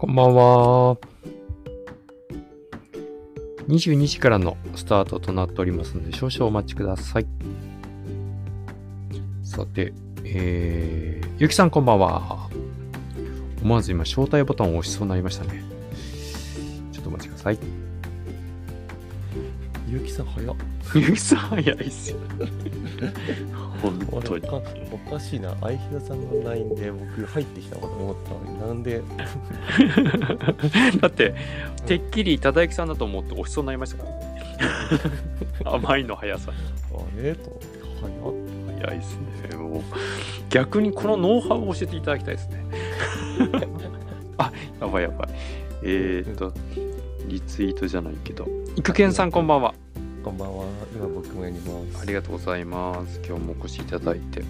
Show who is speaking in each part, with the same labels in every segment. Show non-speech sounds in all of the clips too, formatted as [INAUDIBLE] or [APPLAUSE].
Speaker 1: こんばんは。22時からのスタートとなっておりますので、少々お待ちください。さて、えー、ゆきさんこんばんは。思わず今、招待ボタンを押しそうになりましたね。ちょっとお待ちください。
Speaker 2: ゆうきさん早っ。[LAUGHS]
Speaker 1: ゆきさん早いっすよ。[LAUGHS] 本当に。
Speaker 2: おかしいな。相平さんの LINE で僕入ってきたかと思ったのに、なんで、[LAUGHS]
Speaker 1: だって、てっきり忠之さんだと思って押しそうになりましたからね。[LAUGHS] 甘いの速さに。
Speaker 2: あれ？と早っ。
Speaker 1: 早いですね。もう、逆にこのノウハウを教えていただきたいですね。あ、やばいやばい。えー、っと、リツイートじゃないけど。いくけんさんこんばんは。
Speaker 2: こんばんは。今僕もやります。
Speaker 1: ありがとうございます。今日もお越しいただいて。
Speaker 2: あ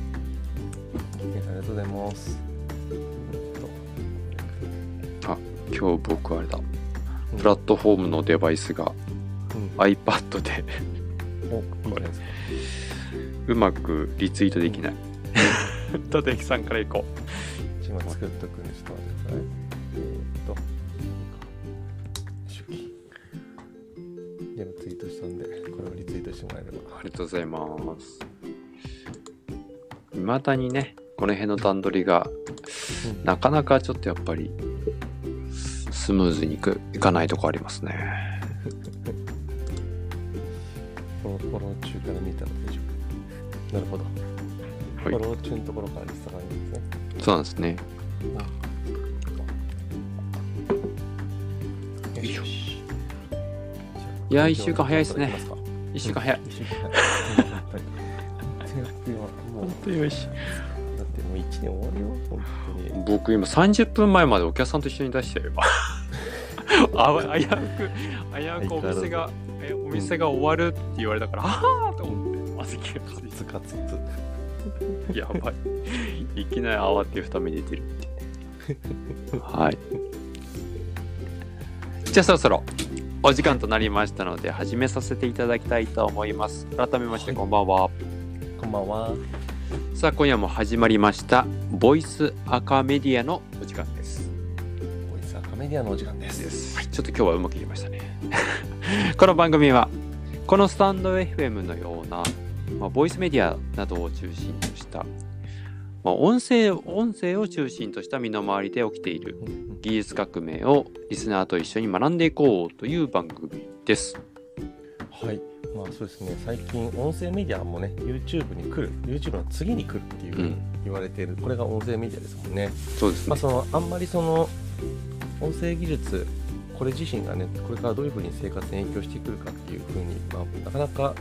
Speaker 2: りがとうございます。
Speaker 1: 今日僕あれだ。プラットフォームのデバイスが
Speaker 2: うん、
Speaker 1: iPad で
Speaker 2: お、いいじゃないですか。
Speaker 1: うまくリツイートできない。忠之さんから行こ
Speaker 2: 今作っとくんで、ちょっと待ってください。えーっと、手記。今ツイートしたんで、こしてもらえれば。
Speaker 1: う。ありがとうございます。未だにね、この辺の段取りが
Speaker 2: うん
Speaker 1: なかなかちょっとやっぱりスムーズにいくいかないとこありますね。
Speaker 2: フォローフォロー中から見たら大丈夫。なるほど。フォロー中のところからリストがいいんですね。
Speaker 1: そうなんですね。
Speaker 2: よいしょ。
Speaker 1: いや一週間早いっすね一週間早い。
Speaker 2: 一週間早い。本当にもう
Speaker 1: 本当に美味しい。
Speaker 2: だってもう一年終わるよ、本当に。
Speaker 1: 僕今30分前までお客さんと一緒に出してよ今。[LAUGHS] あ危うく危うくお店がえお店が終わるって言われたから、ああと思ってまず気がつい
Speaker 2: つかつつ。
Speaker 1: てやばい。いきなり慌てふために出てるって。はい。じゃあそろそろお時間となりましたので始めさせていただきたいと思います。改めましてこんばんは。
Speaker 2: こんばんは。
Speaker 1: さあ今夜も始まりましたボイスアカメディアのお時間です。
Speaker 2: ボイスアカメディアのお時間です。
Speaker 1: はい、ちょっと今日はうまく言いましたね。[LAUGHS] この番組はこのスタンド FM のような、まあ、ボイスメディアなどを中心とした、まあ、音声音声を中心とした身の回りで起きている技術革命をリスナーと一緒に学んでいこうという番組です。
Speaker 2: はい。まあそうですね、最近音声メディアもね、YouTube に来る、YouTube の次に来るっていうふうに言われている、これが音声メディアですもんね。
Speaker 1: そうですね。
Speaker 2: まあその、あんまりその、音声技術、これ自身がね、これからどういうふうに生活に影響してくるかっていうふうに、まあ、なかなか、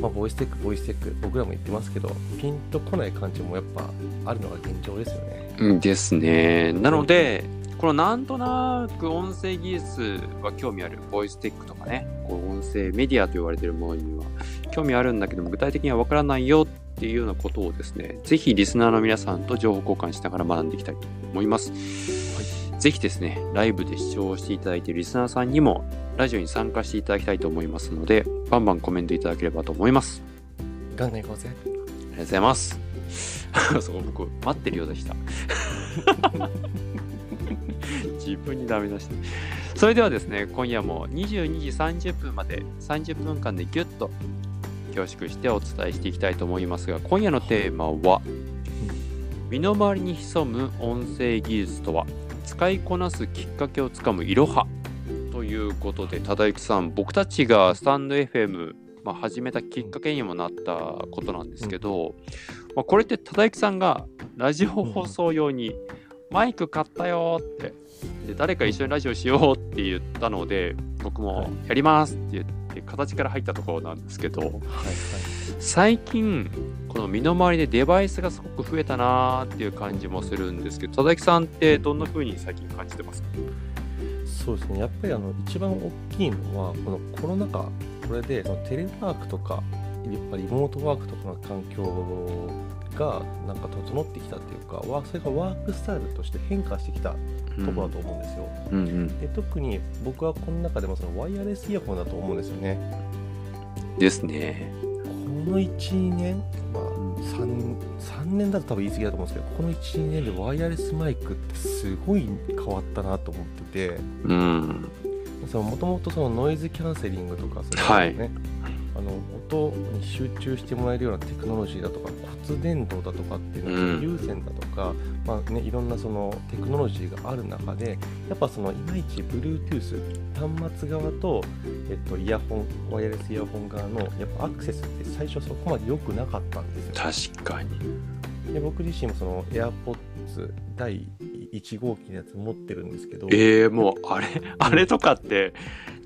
Speaker 2: まあ、ボイステック、ボイステック、僕らも言ってますけど、ピンとこない感じもやっぱあるのが現状ですよね。
Speaker 1: うんですね。なので、このなんとなく音声技術は興味ある、ボイステックとかね、こう音声メディアと言われているものには興味あるんだけども、具体的にはわからないよっていうようなことをですね、ぜひリスナーの皆さんと情報交換しながら学んでいきたいと思います。ぜひですね、ライブで視聴していただいているリスナーさんにも、ラジオに参加していただきたいと思いますので、バンバンコメントいただければと思います。
Speaker 2: ガンガン行こうぜ。
Speaker 1: ありがとうございます。[LAUGHS] そう、僕、待ってるようでした。[LAUGHS] 自分にダメ出して。それではですね、今夜も22時30分まで30分間でギュッと凝縮してお伝えしていきたいと思いますが、今夜のテーマは、身の回りに潜む音声技術とは、使いこなすきっかけをつかむいろは。ということで、忠之さん、僕たちがスタンド FM、まあ、始めたきっかけにもなったことなんですけど、まあ、これって忠之さんがラジオ放送用にマイク買ったよってで誰か一緒にラジオしようって言ったので僕もやりますって言って形から入ったところなんですけど
Speaker 2: はいはい。
Speaker 1: 最近この身の回りでデバイスがすごく増えたなーっていう感じもするんですけど忠之さんってどんな風に最近感じてますか？
Speaker 2: そうですね、やっぱりあの一番大きいのは、このコロナ禍、これでそのテレワークとか、やっぱりリモートワークとかの環境がなんか整ってきたっていうか、わそれがワークスタイルとして変化してきたところだと思うんですよ。
Speaker 1: うん。うん
Speaker 2: で特に僕はこの中でもそのワイヤレスイヤホンだと思うんですよね。
Speaker 1: ですね。
Speaker 2: この1、2年、まあ、3, 3年だと多分言い過ぎだと思うんですけどこの12年でワイヤレスマイクってすごい変わったなと思ってて。
Speaker 1: うん。
Speaker 2: もともとそのノイズキャンセリングとかその
Speaker 1: はい。
Speaker 2: ね、あの音に集中してもらえるようなテクノロジーだとか骨伝導だとかっていうのは、
Speaker 1: うん
Speaker 2: 有線だとか、まあね、いろんなそのテクノロジーがある中でやっぱそのいまいち Bluetooth 端末側と、えっと、イヤホンワイヤレスイヤホン側のやっぱアクセスって最初そこまで良くなかったんですよ。
Speaker 1: 確かに。
Speaker 2: で僕自身もその AirPods 第1号機のやつ持ってるんですけど、
Speaker 1: ええもう、あれ、あれとかって、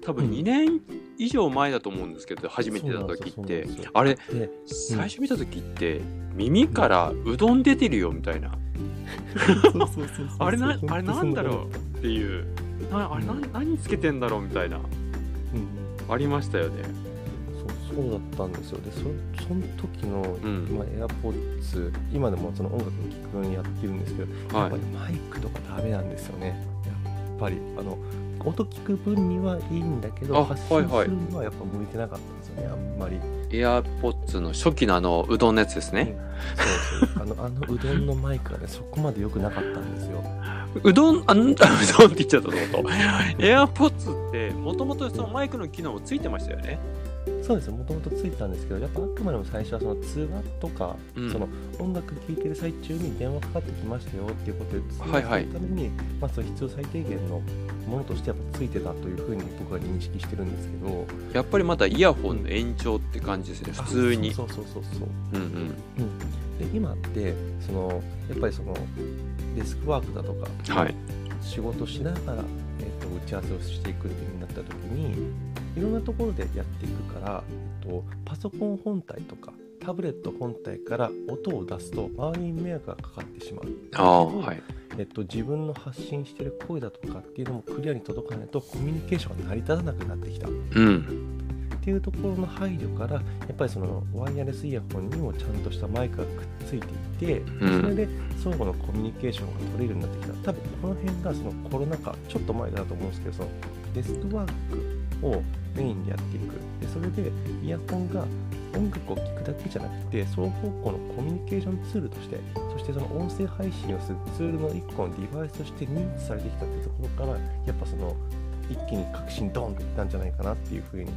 Speaker 1: 多分
Speaker 2: うん
Speaker 1: 2年以上前だと思うんですけど、初めて出た時って。あれ、
Speaker 2: で
Speaker 1: 最初見た時って、耳からうどん出てるよみたいな。あれな、あれなんだろうっていう。なあれな何つけてんだろうみたいな。
Speaker 2: うん
Speaker 1: ありましたよね。
Speaker 2: そうそうだったんですよでそその時の、
Speaker 1: ん
Speaker 2: まあ、AirPods 今でもその音楽を聴くようにやってるんですけど、や
Speaker 1: はい
Speaker 2: っぱり。マイクとかダメなんですよねやっぱりあの音聞く分にはいいんだけど
Speaker 1: あ
Speaker 2: 発信
Speaker 1: はいはい
Speaker 2: するにはやっぱ向いてなかったんですよねあんまり、
Speaker 1: AirPods の初期のあのうどんのやつですね。
Speaker 2: そうそうあのあのうどんのマイクがねそこまで良くなかったんですよ
Speaker 1: うどん、あん、うどんって言っちゃったと思った。AirPods って、もともとそのマイクの機能もついてましたよね。
Speaker 2: そうですもともとついてたんですけどやっぱあくまでも最初はその通話とか、
Speaker 1: うん
Speaker 2: その音楽聴いてる最中に電話かかってきましたよっていうことで通
Speaker 1: はいはい
Speaker 2: 話するために、まあ、その必要最低限のものとしてやっぱついてたというふうに僕は認識してるんですけど
Speaker 1: やっぱりまだイヤホンの延長って感じですね、普通に。
Speaker 2: あそうそうそうそうそう
Speaker 1: うんうん。
Speaker 2: うん、で今ってそのやっぱりそのデスクワークだとか、
Speaker 1: はい。
Speaker 2: 仕事しながら、えー、と打ち合わせをしていくっていう風になった時にいろんなところでやっていくから、えっとパソコン本体とかタブレット本体から音を出すと周りに迷惑がかかってしまう、
Speaker 1: ああ、はい。
Speaker 2: えっと、自分の発信してる声だとかっていうのもクリアに届かないとコミュニケーションが成り立たなくなってきたっ
Speaker 1: うん。
Speaker 2: ていうところの配慮からやっぱりそのワイヤレスイヤホンにもちゃんとしたマイクがくっついていて、
Speaker 1: うん
Speaker 2: それで相互のコミュニケーションが取れるようになってきた多分この辺がそのコロナ禍ちょっと前だと思うんですけどそのデスクワークをメインでやっていくでそれでイヤホンが音楽を聴くだけじゃなくて双方向のコミュニケーションツールとしてそしてその音声配信をするツールの一個のデバイスとして認知されてきたっていうところからやっぱその一気に革新ドンっていったんじゃないかなっていうふうに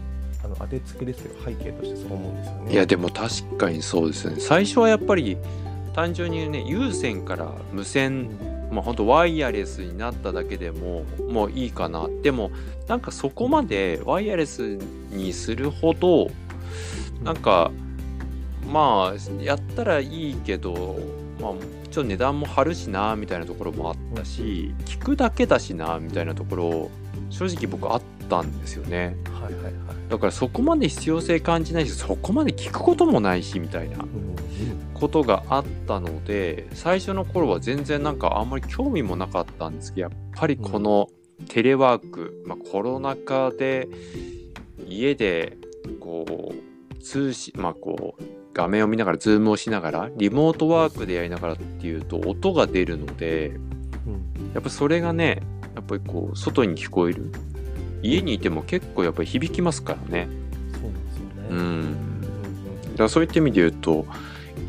Speaker 2: あの当てつけですけど背景としてそう思うんですよね。
Speaker 1: いや、でも確かにそうですね。最初はやっぱり、単純にね、有線から無線、まあ本当ワイヤレスになっただけでも、もういいかな。でも、なんかそこまでワイヤレスにするほど、なんか、まあ、やったらいいけど、まあ、ちょっと値段も張るしな、みたいなところもあったし、聞くだけだしな、みたいなところ、正直僕あったんですよね。
Speaker 2: はいはいはい。
Speaker 1: だからそこまで必要性感じないし、そこまで聞くこともないし、みたいなことがあったので、最初の頃は全然なんかあんまり興味もなかったんですけど、やっぱりこのテレワーク、まあ、コロナ禍で家でこう通信、まあこう画面を見ながら、ズームをしながら、リモートワークでやりながらっていうと音が出るので、
Speaker 2: うん
Speaker 1: やっぱそれがね、やっぱりこう外に聞こえる。家にいても結構やっぱり響きますからね。
Speaker 2: そうなんですよね。
Speaker 1: うん。
Speaker 2: うん
Speaker 1: だからそういった意味で言うと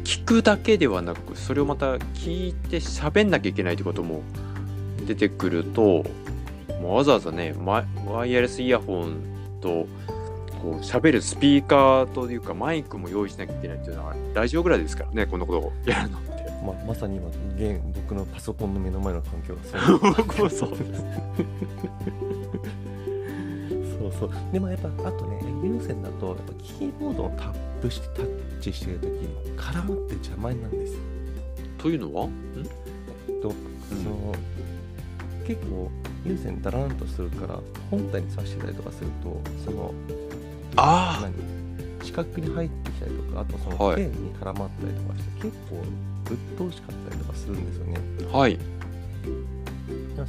Speaker 1: 聞くだけではなくそれをまた聞いて喋んなきゃいけないってことも出てくるともうわざわざねマワイヤレスイヤホンとこう喋るスピーカーというかマイクも用意しなきゃいけないっていうのはラジオぐらいですからねこんなことをやるのって。
Speaker 2: まあ、まさに今現僕のパソコンの目の前の環境がそう
Speaker 1: 僕も [LAUGHS] そうです。
Speaker 2: そう。でもやっぱあとね有線だとやっぱキーボードをタップしてタッチしてる時に絡まって邪魔になるんですよ。
Speaker 1: というのは？ん？
Speaker 2: とその結構有線ダラーンとするから本体に挿してたりとかするとその
Speaker 1: あ
Speaker 2: 何？四角に入ってきたりとかあとその
Speaker 1: はい。
Speaker 2: 剣に絡まったりとかして、結構鬱陶しかったりとかするんですよね。
Speaker 1: あはい。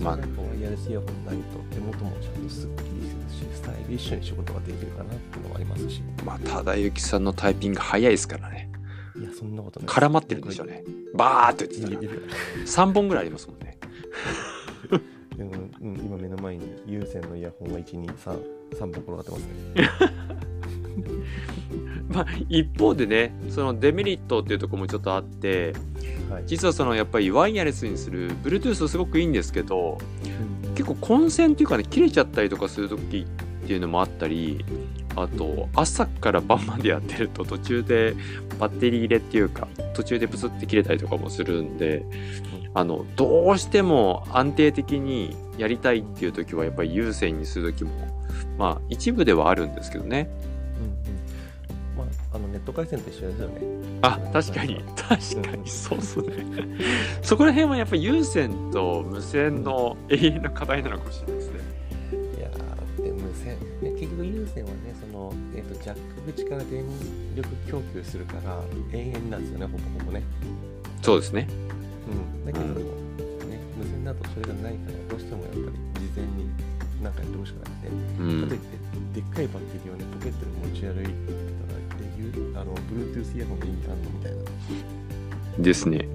Speaker 2: まあ、ワイヤレスイヤホンないと手元もちゃんとスッキリするしスタイリッシュに仕事ができるかなっていうのもありますし。
Speaker 1: まあ忠之さんのタイピング早いですからね。
Speaker 2: いやそんなことない
Speaker 1: 絡まってるんでしょうね。バーっと言ってたら。
Speaker 2: いやいやいや
Speaker 1: 3本ぐらいありますもんね。
Speaker 2: でもうん、今目の前に有線のイヤホンが123 3本転がってますね。[LAUGHS]
Speaker 1: まあ一方でねそのデメリットっていうところもちょっとあって
Speaker 2: はい。
Speaker 1: 実はそのやっぱりワイヤレスにする Bluetooth すごくいいんですけど
Speaker 2: うん
Speaker 1: 結構混線っていうかね切れちゃったりとかする時っていうのもあったりあと朝から晩までやってると途中でバッテリー入れっていうか途中でプスって切れたりとかもするんであのどうしても安定的にやりたいっていう時はやっぱり有線にする時もまあ一部ではあるんですけどね。
Speaker 2: うんうん。まあ、あのネット回線と一緒ですよね。
Speaker 1: あ確かに。確かに。そうっすね。そこら辺はやっぱり有線と無線の永遠の課題なのかもしれないね、
Speaker 2: 結局有線はね、その、えっ、と、ジャック口から電力供給するから、永遠なんですよね、ほぼほぼね。
Speaker 1: そうですね。
Speaker 2: うん。だけど、ね、無線だとそれがないから、どうしてもやっぱり事前になんかやってほしくなくて、
Speaker 1: うん。
Speaker 2: かといって、でっかいバッテリーをね、ポケットに持ち歩いてたら、で、ゆあの、Bluetooth イヤホンで意味あんのみたいな。
Speaker 1: ですね、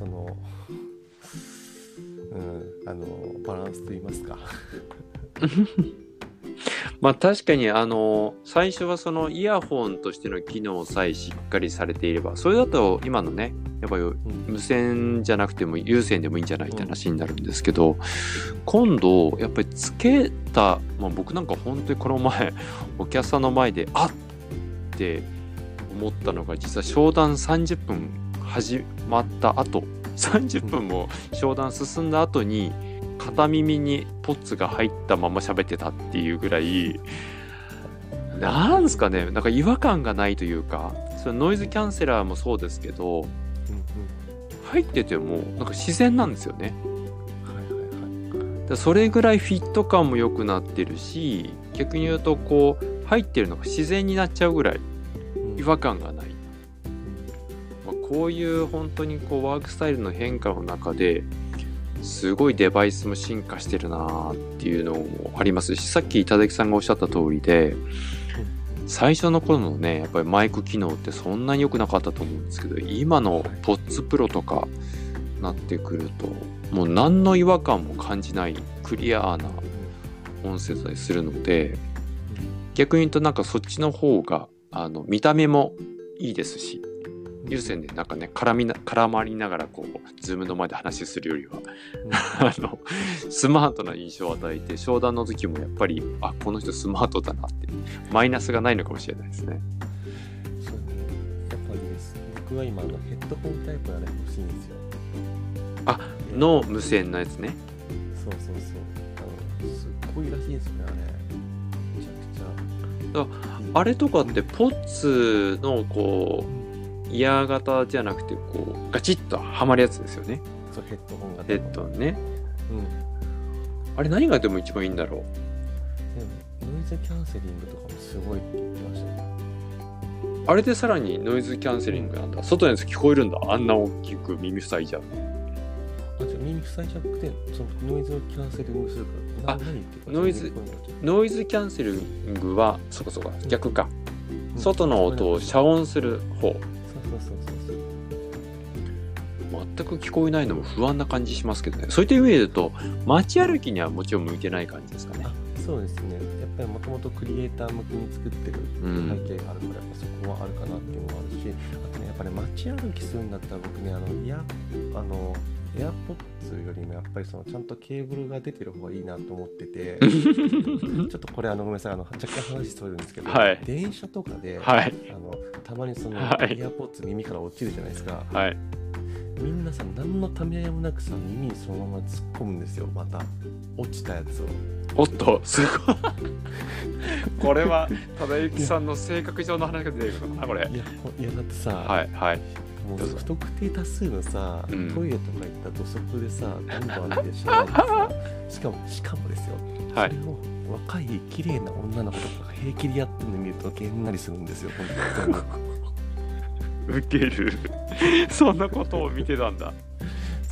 Speaker 2: その、うん、あの、バランスと言いますか。[LAUGHS]
Speaker 1: まあ確かにあの最初はそのイヤホンとしての機能さえしっかりされていればそれだと今のねやっぱり
Speaker 2: うん
Speaker 1: 無線じゃなくても有線でもいいんじゃないって話になるんですけど今度やっぱりつけた、まあ、僕なんか本当にこの前お客さんの前であっって思ったのが実は商談30分始まった後30分も商談進んだ後に片耳にポッツが入ったまま喋ってたっていうぐらいなんですかねなんか違和感がないというかそれノイズキャンセラーもそうですけど
Speaker 2: うん
Speaker 1: 入っててもなんか自然なんですよね。それぐらいフィット感も良くなってるし逆に言うとこう入ってるのが自然になっちゃうぐらい
Speaker 2: うん。
Speaker 1: 違和感がない、まあ、こういう本当にこうワークスタイルの変化の中ですごいデバイスも進化してるなーっていうのもありますしさっき板木さんがおっしゃった通りで最初の頃のねやっぱりマイク機能ってそんなに良くなかったと思うんですけど今のポッツプロとかなってくるともう何の違和感も感じないクリアな音声だったりするので逆に言うとなんかそっちの方があの見た目もいいですし有線でなんかね絡みな絡まりながらこう Zoom の前で話するよりは [LAUGHS] あのスマートな印象を与えて商談の時もやっぱりあこの人スマートだなってマイナスがないのかもしれないですね。
Speaker 2: そうね。やっぱりです。僕は今あのヘッドホンタイプがね欲しいんですよ。
Speaker 1: あ
Speaker 2: で
Speaker 1: の無線のやつね。
Speaker 2: そうそうそう。あのすっごいらしいんですよねあれ。めちゃくちゃ。
Speaker 1: あれとかってポッツのこうイヤー型じゃなくてこうガチッとはまるやつですよね。
Speaker 2: そうヘッドホンが。
Speaker 1: ヘッドね。
Speaker 2: うん。
Speaker 1: あれ何がでも一番いいんだろう
Speaker 2: でもノイズキャンセリングとかもすごいって言ってましたよ。
Speaker 1: あれでさらにノイズキャンセリングなんだ。外のやつ聞こえるんだ。あんな大きく耳塞いじゃう。
Speaker 2: あ、じゃあ耳塞いじゃなくて、そのノイズをキャンセリングするから。
Speaker 1: あ
Speaker 2: な何言ってるか
Speaker 1: ノイズノイズキャンセリングは、そこそこ、逆か。
Speaker 2: うん
Speaker 1: 外の音を遮音する方。
Speaker 2: そうそ
Speaker 1: く聞こえないのも不安な感じしますけどね。そういった意味で言うと、街歩きにはもちろん向いてない感じですかね。
Speaker 2: あそうですね。やっぱりもともとクリエイター向けに作ってる
Speaker 1: うん
Speaker 2: 背景があるから、やっぱそこはあるかなっていうのもあるし、あとね、やっぱり街歩きするんだったら僕ね、あの、いや、あの、エアポッツよりもやっぱりそのちゃんとケーブルが出てる方がいいなと思ってて、[LAUGHS] ちょっとこれあのごめんなさい、あの若干話それるんですけど、
Speaker 1: はい
Speaker 2: 電車とかで、
Speaker 1: はい。
Speaker 2: あのたまにその、
Speaker 1: はい
Speaker 2: エアポッツ耳から落ちるじゃないですか。
Speaker 1: はい。
Speaker 2: みんなさ、何のためらいもなくさ、耳にそのまま突っ込むんですよ、また。落ちたやつを。
Speaker 1: おっと、すごい。[LAUGHS] これは、忠之さんの性格上の話が出てくるのかな、これ。
Speaker 2: いや、ほいやだってさ、
Speaker 1: はい、はい。
Speaker 2: もう不特定多数のさ、
Speaker 1: うん
Speaker 2: トイレとか行った土足でさ、どんどん歩いてしまってさ、しかも、しかもですよ、
Speaker 1: はい
Speaker 2: それを若い綺麗な女の子とかが平気でやってるの見るとげんなりするんですよ、本当に。
Speaker 1: ウケる。[LAUGHS] そんなことを見てたんだ。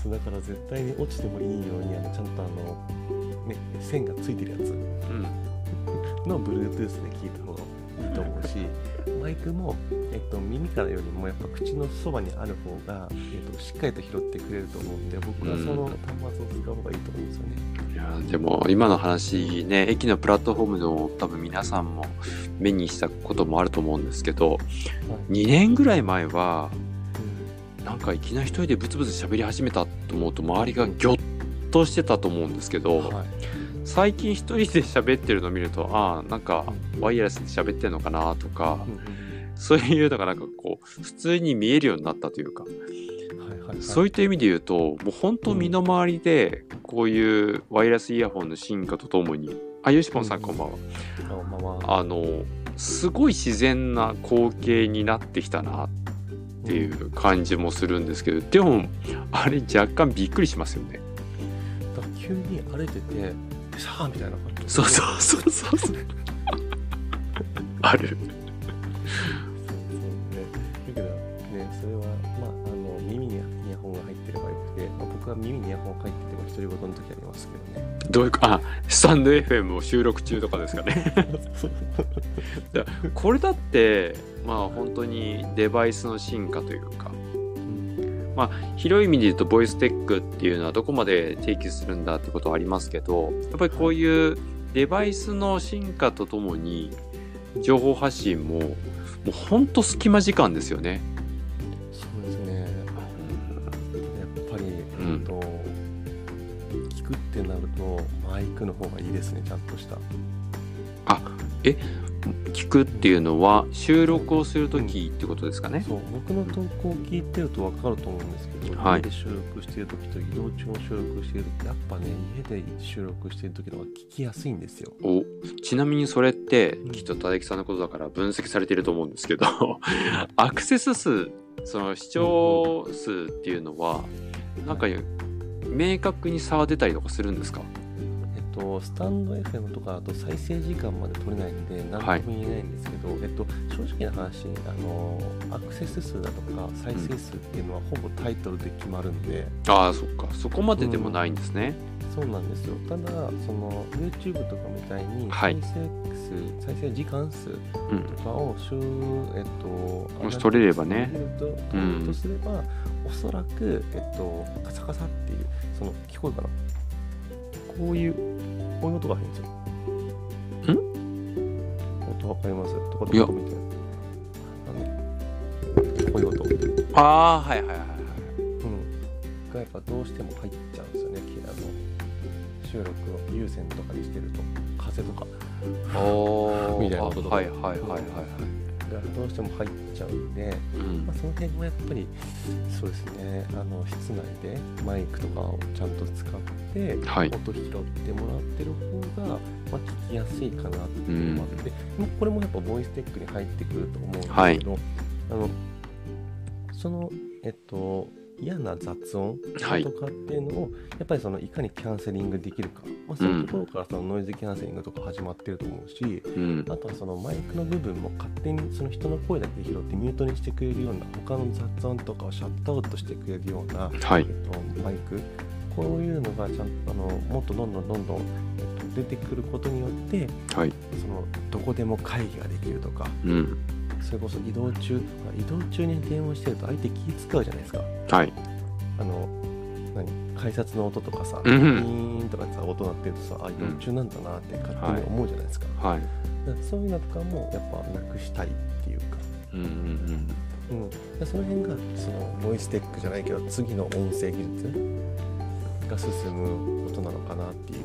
Speaker 2: そうだから絶対に落ちてもいいように、あのちゃんとあの、ね、線がついてるやつ
Speaker 1: うん。
Speaker 2: の Bluetooth で聞いた方がいいと思うし、マイクも、えっと、耳からよりもやっぱ口のそばにある方が、えっと、しっかりと拾ってくれると思うんで僕はその端末を使う方がいいと思うんですよね。
Speaker 1: いやでも今の話ね駅のプラットフォームの多分皆さんも目にしたこともあると思うんですけど2年ぐらい前はなんかいきなり一人でブツブツ喋り始めたと思うと周りがギョッとしてたと思うんですけど、
Speaker 2: はい。
Speaker 1: 最近一人で喋ってるのを見るとああなんかワイヤレスで喋ってんのかなとかそういうのがなんかこう普通に見えるようになったというか
Speaker 2: はいはいはい。
Speaker 1: そういった意味で言うともう本当身の回りでこういうワイヤレスイヤホンの進化とともにあよしぽんさんこんばんは。
Speaker 2: あ
Speaker 1: のすごい自然な光景になってきたなっていう感じもするんですけどでもあれ若干びっくりしますよね。
Speaker 2: だから急に歩いててさあみたいな感じ
Speaker 1: そうそうそうそうそう。ある。
Speaker 2: そうそうねだけどねそれはまああの耳にイヤホンが入ってればよくて、まあ、僕は耳にイヤホンが入って独り言の時ありますけどね
Speaker 1: どういうかあスタンド FM を収録中とかですかね [LAUGHS] これだってまあ本当にデバイスの進化というか広い意味で言うとボイステックっていうのはどこまで提供するんだってことはありますけどやっぱりこういうデバイスの進化とともに情報発信ももうほんと隙間時間ですよね。
Speaker 2: クの方がいいですねちゃんとした。
Speaker 1: 聞くっていうのは収録をする時ってことですかね？
Speaker 2: そう僕の投稿を聞いてると分かると思うんですけど、
Speaker 1: はい。
Speaker 2: 家で収録してる時と移動中の収録してる時やっぱね家で収録してる時の方が聞きやすいんですよ。
Speaker 1: おちなみにそれって
Speaker 2: うん。
Speaker 1: きっと田木さんのことだから分析されてると思うんですけど [LAUGHS] アクセス数その視聴数っていうのはなんか明確に差は出たりとかするんですか？
Speaker 2: と、スタンド FM とかだと再生時間まで取れないんで何とも言えないんですけど、えっと、正直な話あのアクセス数だとか再生数っていうのはほぼタイトルで決まるんで、
Speaker 1: ああそっか。そこまででもないんですね、
Speaker 2: そうなんですよ。ただその YouTube とかみたいに
Speaker 1: はい。
Speaker 2: 再生数、再生時間数
Speaker 1: うん
Speaker 2: とかを週えっと
Speaker 1: もし取れればね。
Speaker 2: とすれば、おそらくえっとカサカサっていうその聞こえるかな。こういうこういう音が入るんですよ。音わかります？とか
Speaker 1: いや。
Speaker 2: みたいなこういう音、うん、
Speaker 1: ああはいはいはいはい。
Speaker 2: がやっぱどうしても入っちゃうんですよねあの収録を有線とかにしてると風とか。
Speaker 1: おー。
Speaker 2: みたいなこととか
Speaker 1: はいはいはいはいはい。
Speaker 2: がどうしても入っちゃうんで、
Speaker 1: うん。
Speaker 2: まあ、その辺はやっぱりそうですねあの室内でマイクとかをちゃんと使って、
Speaker 1: はい。
Speaker 2: 音拾ってもらってる方が、まあ、聞きやすいかなっていうのもあって、まあこれもやっぱボイステックに入ってくると思うんですけど、
Speaker 1: はい。
Speaker 2: あのそのえっと嫌な雑音
Speaker 1: はい。
Speaker 2: とかっていうのを、やっぱりそのいかにキャンセリングできるか、まあ、そういうところからそのノイズキャンセリングとか始まってると思うし、
Speaker 1: うん。
Speaker 2: あとはそのマイクの部分も勝手にその人の声だけ拾ってミュートにしてくれるような他の雑音とかをシャットアウトしてくれるような、
Speaker 1: はい。
Speaker 2: えっと、マイク。こういうのがちゃんとあのもっとどんどんどんどん、えっと、出てくることによって
Speaker 1: はい。
Speaker 2: そのどこでも会議ができるとか
Speaker 1: うん。
Speaker 2: それこそ移動中移動中に電話してると相手気使うじゃないですか。
Speaker 1: はい。
Speaker 2: あの何？改札の音とかさ、
Speaker 1: うん。
Speaker 2: ピーンとかさ音鳴ってるとさあ移動中なんだなって勝手に思うじゃないですか,、
Speaker 1: はい。
Speaker 2: だからそういうのとかもやっぱなくしたいっていうか。
Speaker 1: うんうん
Speaker 2: うん、でその辺がそのボイステックじゃないけど次の音声技術が進むことなのかなっていう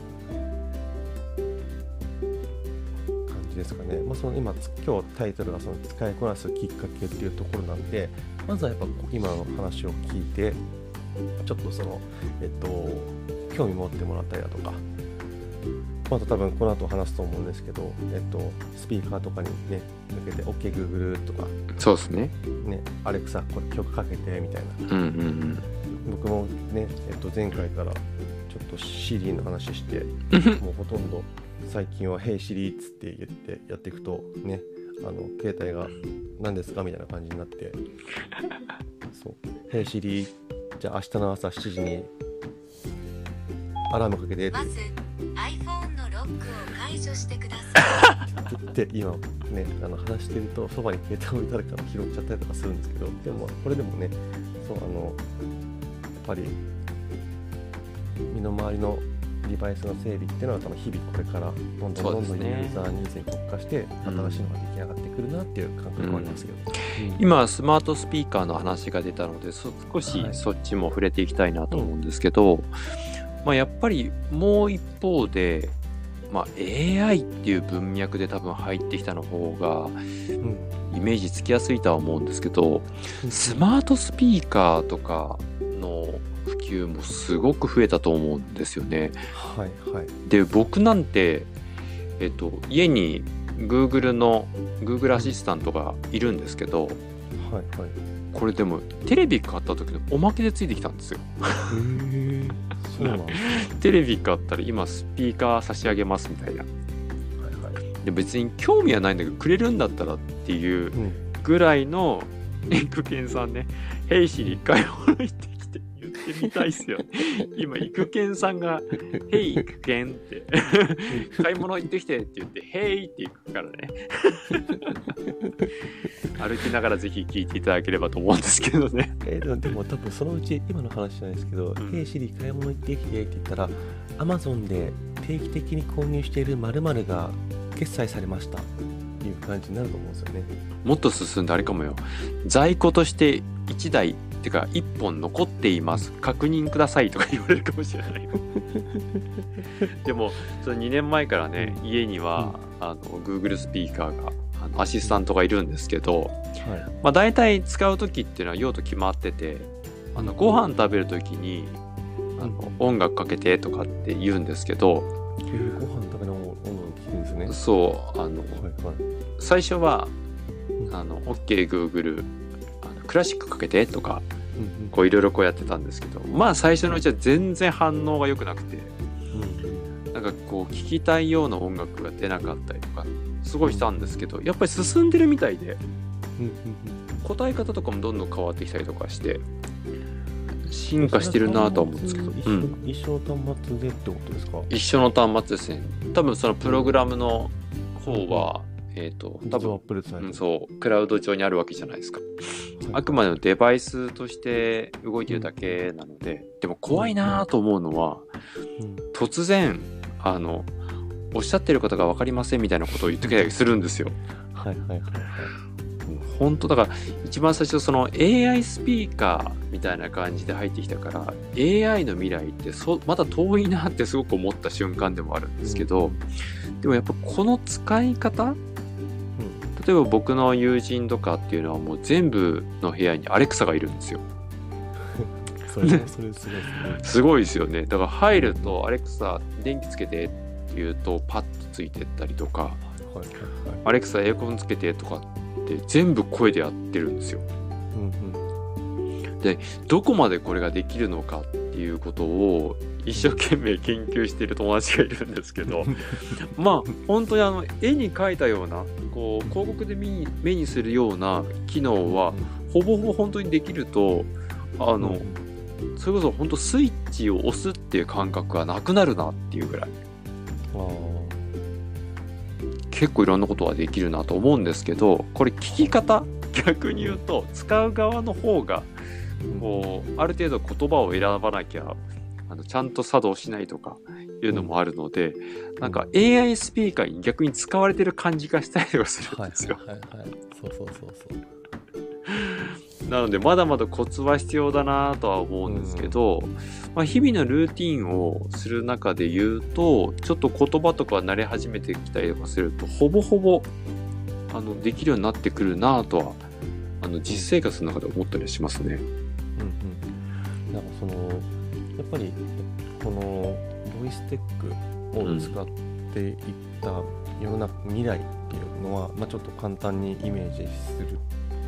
Speaker 2: 感じですかね。まあ、その今つ今日タイトルがその使いこなすきっかけっていうところなんでまずはやっぱ今の話を聞いてちょっとそのえっと興味持ってもらったりだとかまた多分この後話すと思うんですけど、えっと、スピーカーとかにね向けて OKGoogle とか
Speaker 1: うんそうですね。
Speaker 2: ね、アレクサ、これ曲かけてみたいな。
Speaker 1: うんうんうん。
Speaker 2: 僕もね、えっと、前回からちょっと Siri の話して、もうほとんど最近は Hey Siri っつって言ってやっていくと、ね、あの携帯が何ですか？みたいな感じになって、[LAUGHS] そう、Hey Siri、じゃあ明日の朝7時にアラームかけて
Speaker 3: まず iPhone のロックを解除してください。
Speaker 2: 言 [LAUGHS] って、今、ねあの話してるとそばに携帯置いてあるから拾っちゃったりとかするんですけどでもこれでもねそうあのやっぱり身の回りのデバイスの整備っていうのは多分日々これからどんどんどんどんユーザーニーズに特化して新しいのが出来上がってくるなっていう感覚もありますけど、うん。
Speaker 1: 今スマートスピーカーの話が出たので少しそっちも触れていきたいなと思うんですけど、まあ、やっぱりもう一方で、まあ、AI っていう文脈で多分入ってきたの方がイメージつきやすいとは思うんですけど、スマートスピーカーとかのもすごく増えたと思うんですよね。
Speaker 2: はいはい、
Speaker 1: で僕なんて、えっと、家に Google の Google アシスタントがいるんですけど、はい
Speaker 2: はい、
Speaker 1: これでもテレビ買った時のおまけでついてきたんですよ。
Speaker 2: へそうなん [LAUGHS]
Speaker 1: テレビ買ったら今スピーカー差し上げますみたいな。はいはい、で別に興味はないんだけどくれるんだったらっていうぐらいの、うん、育賢さんね「ヘイシリ買い物行ってってみたいっすよ。[LAUGHS] 今、育賢さんが、ヘイ、育賢って、[LAUGHS] 買い物行ってきてって言って、ヘイって行くからね。[LAUGHS] 歩きながらぜひ聞いていただければと思うんですけどね。
Speaker 2: えー、でも多分そのうち、今の話じゃないですけど、うん、ヘイシリ買い物行ってきてって言ったら、アマゾンで定期的に購入している〇〇が決済されました。いう感じになると思うんですよね。
Speaker 1: もっと進んであれかもよ。在庫として1台てか1本残っています。確認くださいとか言われるかもしれない。[LAUGHS] でもその2年前からね家には、あの Google スピーカーがあのアシスタントがいるんですけど、はい。まあ、大体使う時っていうのは用途決まっててあのご飯食べる時にあの音楽かけてとかって言うんですけど、
Speaker 2: えー、ご飯食べな音楽聴くんですね。
Speaker 1: そうあの、はいはい、最初はあの OKGoogle クラシックかけてとかこういろいろこうやってたんですけどまあ最初のうちは全然反応が良くなくて、なんかこう聴きたいような音楽が出なかったりとかすごいしたんですけどやっぱり進んでるみたいで、答え方とかもどんどん変わってきたりとかして進化してるなとは思うんですけど、
Speaker 2: 一緒の端末でってことですか？
Speaker 1: 一緒の端末ですね。多分そのプログラムの方は、えっ、ー、と、多分、うん、そう、クラウド上にあるわけじゃないですか。あくまでもデバイスとして動いてるだけなので、でも怖いなと思うのは、うん、突然、あの、おっしゃってることが分かりませんみたいなことを言ってきたりするんですよ。
Speaker 2: はいはいはいはい。
Speaker 1: 本当だから一番最初その AI スピーカーみたいな感じで入ってきたから AI の未来ってそまだ遠いなってすごく思った瞬間でもあるんですけど、でもやっぱこの使い方例えば僕の友人とかっていうのはもう全部の部屋にアレクサがいるんですよ。[LAUGHS]
Speaker 2: それそれすごい
Speaker 1: すごいですよね。だから入るとアレクサ電気つけてって言うとパッとついてったりとか、はいはいはい、アレクサエアコンつけてとかって全部声でやってるんですよ。うんうん、でどこまでこれができるのかっていうことを一生懸命研究している友達がいるんですけど [LAUGHS] まあ本当にあの絵に描いたようなこう広告で目に目にするような機能はほぼほぼ本当にできるとあの、それこそ本当スイッチを押すっていう感覚がなくなるなっていうぐらい。結構いろんなことはできるなと思うんですけどこれ聞き方？逆に言うと使う側の方がこうある程度言葉を選ばなきゃあのちゃんと作動しないとかいうのもあるので、うん、なんか AI スピーカーに逆に使われてる感じがしたりとかするんですよ。はいはいはい、そうそうそうそう。なのでまだまだコツは必要だなとは思うんですけど、うん、まあ、日々のルーティンをする中で言うとちょっと言葉とか慣れ始めてきたりとかするとほぼほぼあのできるようになってくるなとはあの実生活の中で思ったりしますね。
Speaker 2: なんかそのやっぱりこのボイステックを使っていった世の中、未来っていうのは、まあ、ちょっと簡単にイメージする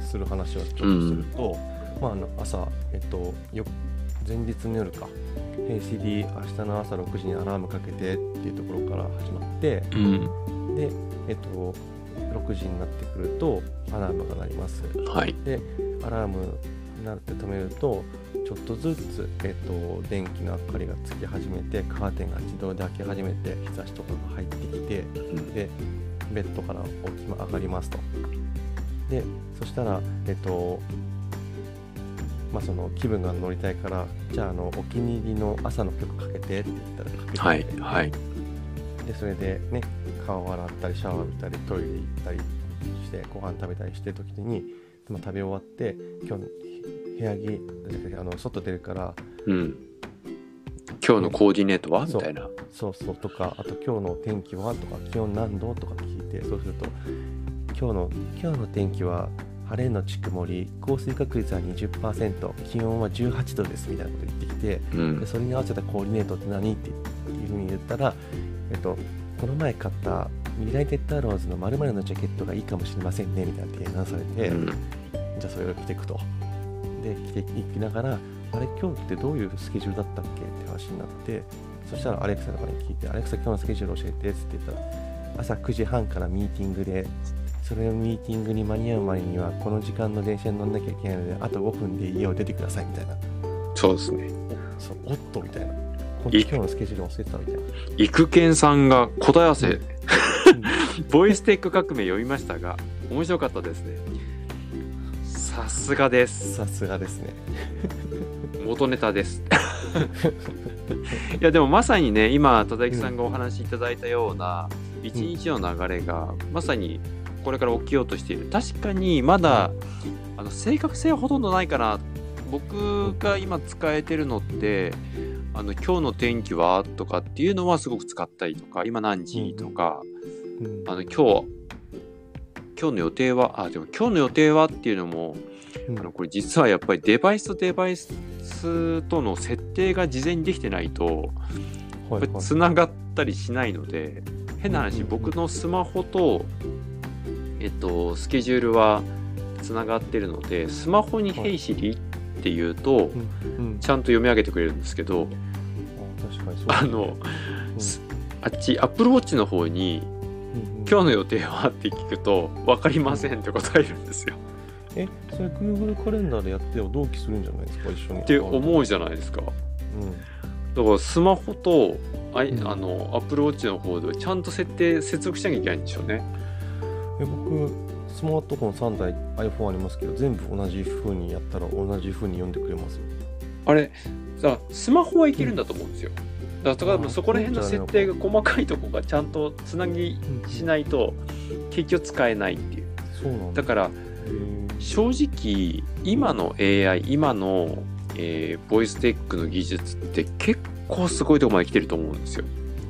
Speaker 2: する話をちょっとすると、うん、まあ、あの朝、えっと、よ前日の夜か「Hey Siri 明日の朝6時にアラームかけて」っていうところから始まって、うん、で、えっと、6時になってくるとアラームが鳴ります。
Speaker 1: はい、
Speaker 2: でアラームになって止めるとちょっとずつ、えーと、電気の明かりがつき始めてカーテンが自動で開け始めて日差しとかが入ってきて、うん、でベッドから起き、ま、上がりますと。で、そしたら、えっと、まあ、その気分が乗りたいから、じゃああのお気に入りの朝の曲かけてって言ったらかけて、
Speaker 1: はいはい
Speaker 2: でそれでね顔洗ったりシャワー浴びたりトイレ行ったりしてご飯食べたりしてる時に、まあ、食べ終わって今日の部屋着あの外出るから
Speaker 1: うん。今日のコーディネートは？みたいな。
Speaker 2: そうそうとかあと今日の天気は？とか気温何度？とか聞いてそうすると今日の今日の天気は晴れのち曇り降水確率は20%気温は18度ですみたいなこと言ってきて
Speaker 1: うん。
Speaker 2: でそれに合わせたコーディネートって何？っていうふうに言ったら、えっと、この前買ったミライテッドアローズの〇〇のジャケットがいいかもしれませんねみたいな提案されて、
Speaker 1: うん。
Speaker 2: じゃあそれを着ていくと。で、着ていきながら、あれ、今日ってどういうスケジュールだったっけ？って話になって、そしたらアレクサとかに聞いて、アレクサ今日のスケジュール教えてって言ったら、朝9時半からミーティングで、それのミーティングに間に合う前には、この時間の電車に乗んなきゃいけないので、あと5分で家を出てくださいみたいな。
Speaker 1: そうですね
Speaker 2: おそうおっとみたいな。こ今日のスケジュール忘れてたみたいな。
Speaker 1: 育賢さんが答え合わせ、
Speaker 2: うん [LAUGHS]
Speaker 1: ボイステック革命読みましたが面白かったですねさすがです。
Speaker 2: さすがですね。
Speaker 1: 元ネタです。いやでもまさにね今田崎さんがお話しいただいたような一日の流れがまさにこれから起きようとしている。確かにまだあの正確性はほとんどないかな。僕が今使えてるのってあの今日の天気は？とかっていうのはすごく使ったりとか今何時？とか、
Speaker 2: うん。
Speaker 1: あの今日今日の予定はあでも今日の予定はっていうのも
Speaker 2: うん。
Speaker 1: あのこれ実はやっぱりデバイスとデバイスとの設定が事前にできてないと
Speaker 2: はいはい。
Speaker 1: つながったりしないので変な話
Speaker 2: うんうんうん。
Speaker 1: 僕のスマホとえっとスケジュールはつながってるのでスマホに「
Speaker 2: はい
Speaker 1: Hey Siri」って言うと
Speaker 2: うんうん。
Speaker 1: ちゃんと読み上げてくれるんですけど
Speaker 2: あ
Speaker 1: の
Speaker 2: うん。
Speaker 1: すあっち Apple Watch の方に
Speaker 2: うんうん「
Speaker 1: 今日の予定は?」って聞くと「分かりません」って答えるんですよ。
Speaker 2: えそれ Google カレンダーでやってよ同期するんじゃないですか？一緒に
Speaker 1: って
Speaker 2: う、
Speaker 1: 思うじゃないですか。
Speaker 2: うん、
Speaker 1: だからスマホとあい
Speaker 2: うん
Speaker 1: あの Apple Watch の方でちゃんと設定接続しなきゃいけないんでしょうね。
Speaker 2: え僕スマートフォン3台 iPhone ありますけど全部同じ風にやったら同じ風に読んでくれますよ
Speaker 1: あれさスマホはいけるんだと思うんですよ。だからそこら辺の設定が細かいとこがちゃんとつなぎしないと結局使えないっていう。
Speaker 2: そうなんだ
Speaker 1: だから正直今の AI 今の、えーボイステックの技術って結構すごいところまで来てると思うんですよ。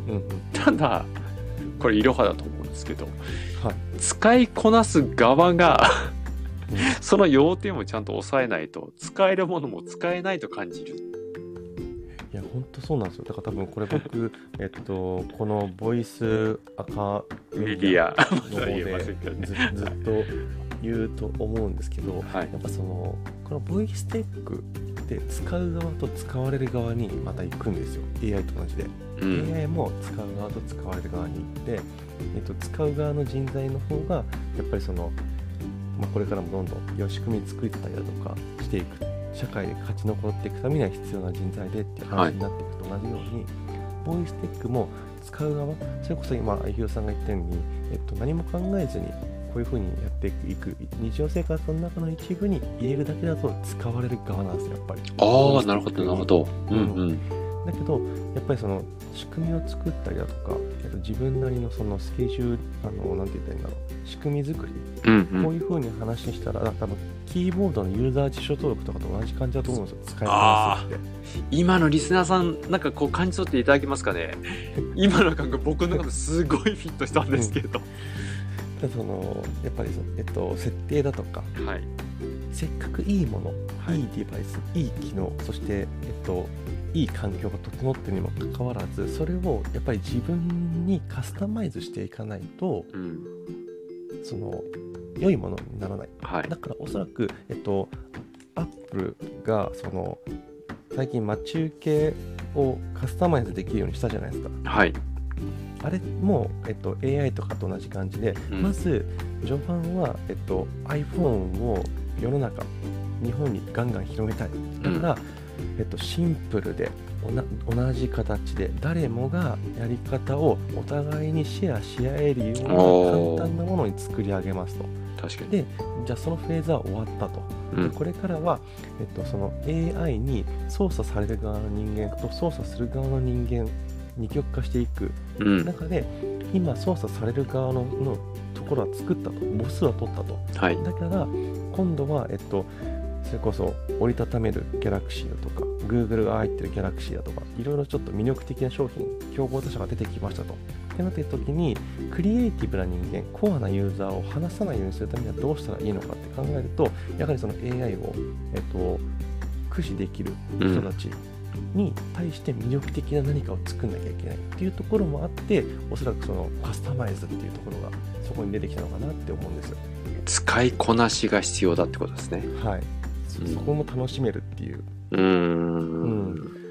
Speaker 2: うんうん
Speaker 1: ただこれいろはだと思うんですけど
Speaker 2: はい
Speaker 1: 使いこなす側が
Speaker 2: うん [LAUGHS]
Speaker 1: その要点をちゃんと抑えないと使えるものも使えないと感じる。
Speaker 2: いや本当そうなんですよ。だから多分これ [LAUGHS] 僕えっとこのボイスアカ
Speaker 1: メディア。
Speaker 2: の方でずずっと言うと思うんですけど
Speaker 1: はい。
Speaker 2: やっぱそのこのボイステックって使う側と使われる側にまた行くんですよ。AI と同じで、
Speaker 1: うん。
Speaker 2: AI も使う側と使われる側に行って、えっと、使う側の人材の方がやっぱりその、まあ、これからもどんどん良い仕組み作ったりだとかしていく社会で勝ち残っていくためには必要な人材でっていう話になっていくと同じように、ボイステックも使う側それこそ今愛ひさんが言ったように、えっと、何も考えずにこういうふうにやっていく日常生活の中の一部に入れるだけだと使われる側なんですよやっぱり。
Speaker 1: ああなるほどなるほど。うん。うん。
Speaker 2: だけどやっぱりその仕組みを作ったりだとか、と、自分なりのそのスケジュールあのなんて言ったらいいんだろう。仕組み作り、
Speaker 1: うんう
Speaker 2: こうんいうふうに話したら多分キーボードのユーザー辞書登録とかと同じ感じだと思うんですよ。使い回すって
Speaker 1: 今のリスナーさんなんかこう感じ取っていただけますかね？[LAUGHS] 今の感覚僕の中ですごいフィットしたんですけど、[LAUGHS]
Speaker 2: でそのやっぱりその、えっと、設定だとか。
Speaker 1: はい。
Speaker 2: せっかくいいもの、
Speaker 1: はい。
Speaker 2: い、いデバイスいい機能そして、えっと、いい環境が整ってるにもかかわらずそれをやっぱり自分にカスタマイズしていかないと
Speaker 1: うん
Speaker 2: その良いものにならない。
Speaker 1: はい。
Speaker 2: だからおそらく、えっと、アップルがその最近待ち受けをカスタマイズできるようにしたじゃないですか。
Speaker 1: はい。
Speaker 2: あれも、えっと、AI とかと同じ感じで、
Speaker 1: うん。
Speaker 2: まず序盤は、えっと、iPhone を世の中日本にガンガン広げたい。だから、えっと、シンプルで同じ形で誰もがやり方をお互いにシェアし合えるような簡単なものに作り上げますと。
Speaker 1: 確かに。
Speaker 2: でじゃあそのフェーズは終わったと。
Speaker 1: うん
Speaker 2: でこれからは、えっと、その AI に操作される側の人間と操作する側の人間二極化していく
Speaker 1: うん。
Speaker 2: 中で今操作される側ののところは作ったと母数は取ったと
Speaker 1: はい。
Speaker 2: だから今度は、えっと、それこそ折りたためるギャラクシーだとか Google が入ってるギャラクシーだとかいろいろちょっと魅力的な商品競合他社が出てきましたと。ってなってる時にクリエイティブな人間コアなユーザーを離さないようにするためにはどうしたらいいのかって考えるとやはりその AI を、えっと、駆使できる人たちに対して魅力的な何かを作んなきゃいけないっていうところもあっておそらくそのカスタマイズっていうところがそこに出てきたのかなって思うんです。
Speaker 1: 使いこなしが必要だってことですね。
Speaker 2: はい、そ
Speaker 1: うん。
Speaker 2: そこも楽しめるっていう。
Speaker 1: うーん。
Speaker 2: ん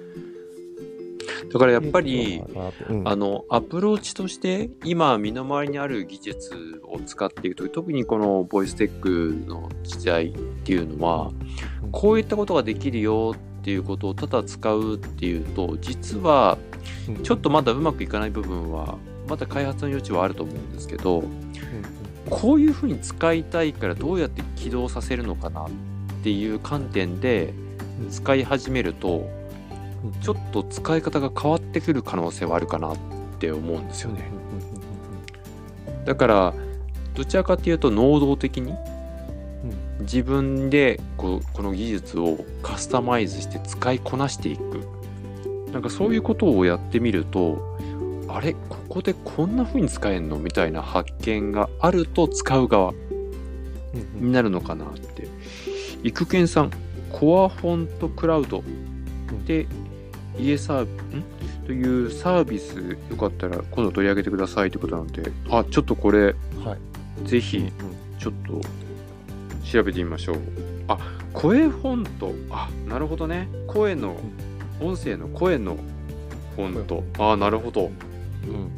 Speaker 1: だからやっぱり、
Speaker 2: うん。
Speaker 1: あの、アプローチとして、今、身の回りにある技術を使っていくと、特にこのボイステックの時代っていうのは、こういったことができるよっていうことをただ使うっていうと、実は、
Speaker 2: うん。
Speaker 1: ちょっとまだうまくいかない部分は、まだ開発の余地はあると思うんですけど、こういうふうに使いたいからどうやって起動させるのかなっていう観点で
Speaker 2: うん。
Speaker 1: 使い始めると、
Speaker 2: うん
Speaker 1: ちょっと使い方が変わってくる可能性はあるかなって思うんですよね。だからどちらかというと能動的に自分でこうこの技術をカスタマイズして使いこなしていく。なんかそういうことをやってみるとあれ？ここでこんな風に使えんの？みたいな発見があると使う側になるのかなって育賢さんコアフォントクラウドで家サービん？というサービスよかったら今度取り上げてくださいってことなので。あちょっとこれ
Speaker 2: はい。
Speaker 1: ぜひちょっと調べてみましょう。あ声フォント。あなるほどね。声の音声の声のフォント。あなるほど。
Speaker 2: うん。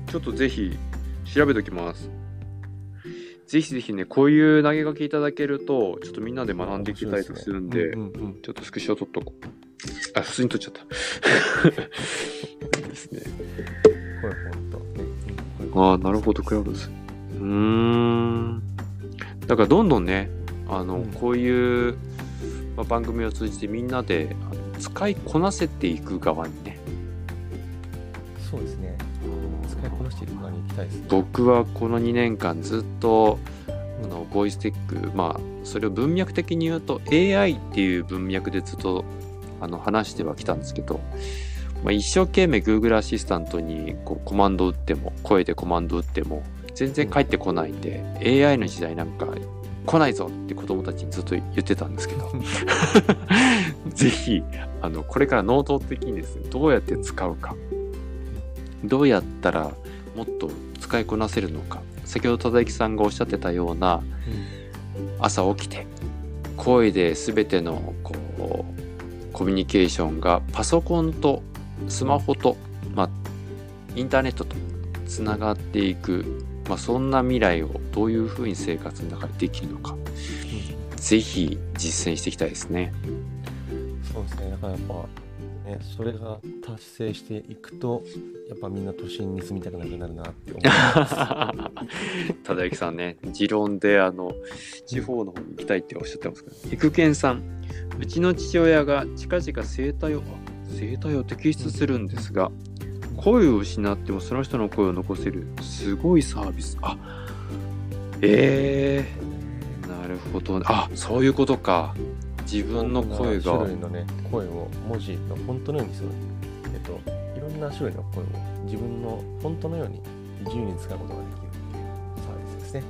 Speaker 1: ちょっとぜひ調べておきますぜひぜひねこういう投げかけいただけるとちょっとみんなで学んでいけたりとかするんでちょっとスクショ撮っとこう。あ普通に撮っちゃった。い [LAUGHS] いですね。
Speaker 2: これ本当。
Speaker 1: ああ、なるほど、クラウドです。うーん。だからどんどんね、あの、
Speaker 2: うん。
Speaker 1: こういう、まあ、番組を通じてみんなで使いこなせていく側にね、
Speaker 2: そうですね使いこなしていく側に行きたいですね。
Speaker 1: 僕はこの2年間ずっと、あのボイステック、まあ、それを文脈的に言うと AI っていう文脈でずっとあの話してはきたんですけど、まあ、一生懸命 Google アシスタントにこうコマンド打っても、声でコマンド打っても、全然返ってこないんで、AI の時代なんか来ないぞって子供たちにずっと言ってたんですけど、[LAUGHS] [LAUGHS] ぜひ、あの、これから能動的にですね、どうやって使うか、どうやったらもっと使いこなせるのか、先ほど忠之さんがおっしゃってたような、朝起きて、声で全てのこうコミュニケーションがパソコンとスマホと、まあ、インターネットとつながっていく、まあ、そんな未来をどういうふうに生活の中でできるのか、ぜひ実践していきたいですね。
Speaker 2: そうですね。だからやっぱねそれが達成していくとやっぱみんな都心に住みたくなくなるなって思います
Speaker 1: 忠之さんね、持論であの地方の方に行きたいっておっしゃってますから、育賢さん、うちの父親が近々生体を、生体を摘出するんですが、声を失ってもその人の声を残せるすごいサービス。あえー、なるほど、ね。あそういうことか。自分の声が。
Speaker 2: 種類のね声を文字のフォントのようにする。えっといろんな種類の声を自分のフォントのように自由に使うことができるっていうサービスですね。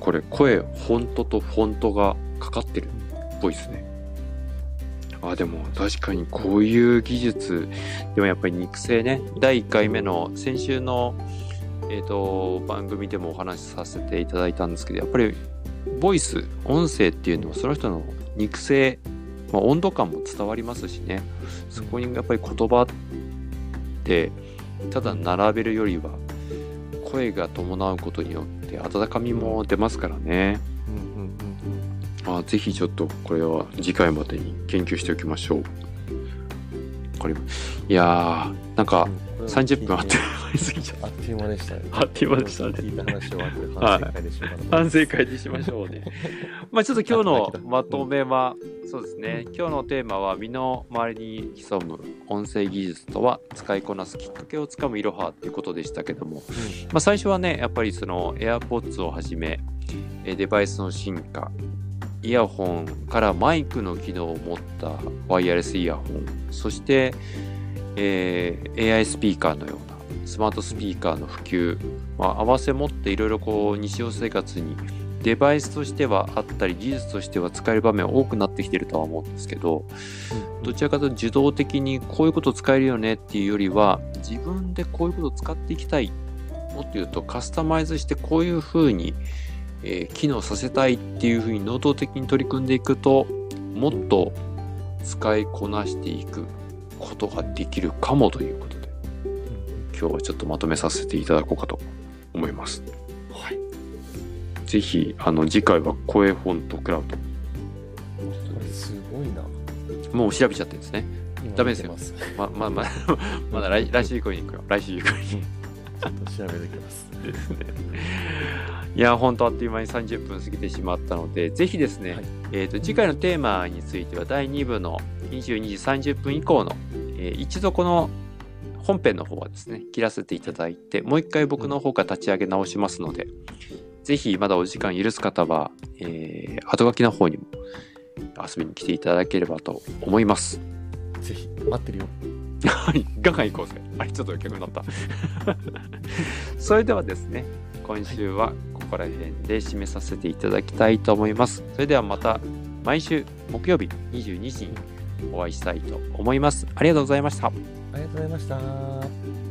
Speaker 1: これ声、フォントとフォントがかかってるっぽいですね。あ、でも確かにこういう技術、でもやっぱり肉声ね、第1回目の先週の、えっ、と、番組でもお話しさせていただいたんですけど、やっぱりボイス、音声っていうのはその人の肉声、まあ、温度感も伝わりますしね、そこにやっぱり言葉って、ただ並べるよりは、声が伴うことによって温かみも出ますからね。あぜひちょっとこれは次回までに研究しておきましょう。かりいやー、なんか
Speaker 2: うん
Speaker 1: 30分あっという間に過ぎちゃった。
Speaker 2: あっという間でしたね。
Speaker 1: あっという間でしたね。
Speaker 2: 聞いた話を終わって反省会でしょうかな
Speaker 1: 反省会にしましょうね。まあちょっと今日の [LAUGHS] まとめは、そうですね、今日のテーマは身の回りに潜む音声技術とは使いこなすきっかけをつかむいろはということでしたけども、まあ、最初はね、やっぱりその AirPods をはじめ、えーデバイスの進化、イヤホンからマイクの機能を持ったワイヤレスイヤホン、そして、えー AI スピーカーのようなスマートスピーカーの普及、まあ、合わせ持っていろいろこう日常生活にデバイスとしてはあったり技術としては使える場面多くなってきてるとは思うんですけど
Speaker 2: うん
Speaker 1: どちらかというと受動的にこういうこと使えるよねっていうよりは自分でこういうことを使っていきたいもっと言うとカスタマイズしてこういうふうに、えー機能させたいっていうふうに能動的に取り組んでいくともっと使いこなしていくことができるかもということで今日はちょっとまとめさせていただこうかと思います。
Speaker 2: はい。
Speaker 1: ぜひあの次回は声フォントクラウド
Speaker 2: これすごいな。
Speaker 1: もう調べちゃってるんですね。
Speaker 2: 今
Speaker 1: ダメですよままままだ来 [LAUGHS] 来週以降に行くよ。来週以降に。
Speaker 2: ちょっと調べてきます。
Speaker 1: ですね。いや、本当あっという間に30分過ぎてしまったので、ぜひですね、
Speaker 2: はい
Speaker 1: えーと次回のテーマについては第2部の22時30分以降の、えー一度この本編の方はですね、切らせていただいて、もう一回僕の方から立ち上げ直しますので、ぜひまだお時間許す方は、えー後書きの方にも遊びに来ていただければと思います。
Speaker 2: ぜひ、待ってるよ。
Speaker 1: はい、ガンガン行こうぜ。あれ、ちょっと逆になった。[LAUGHS] それではですね、今週はここら辺で締めさせていただきたいと思います。それではまた毎週木曜日22時にお会いしたいと思います。ありがとうございました。
Speaker 2: ありがとうございました。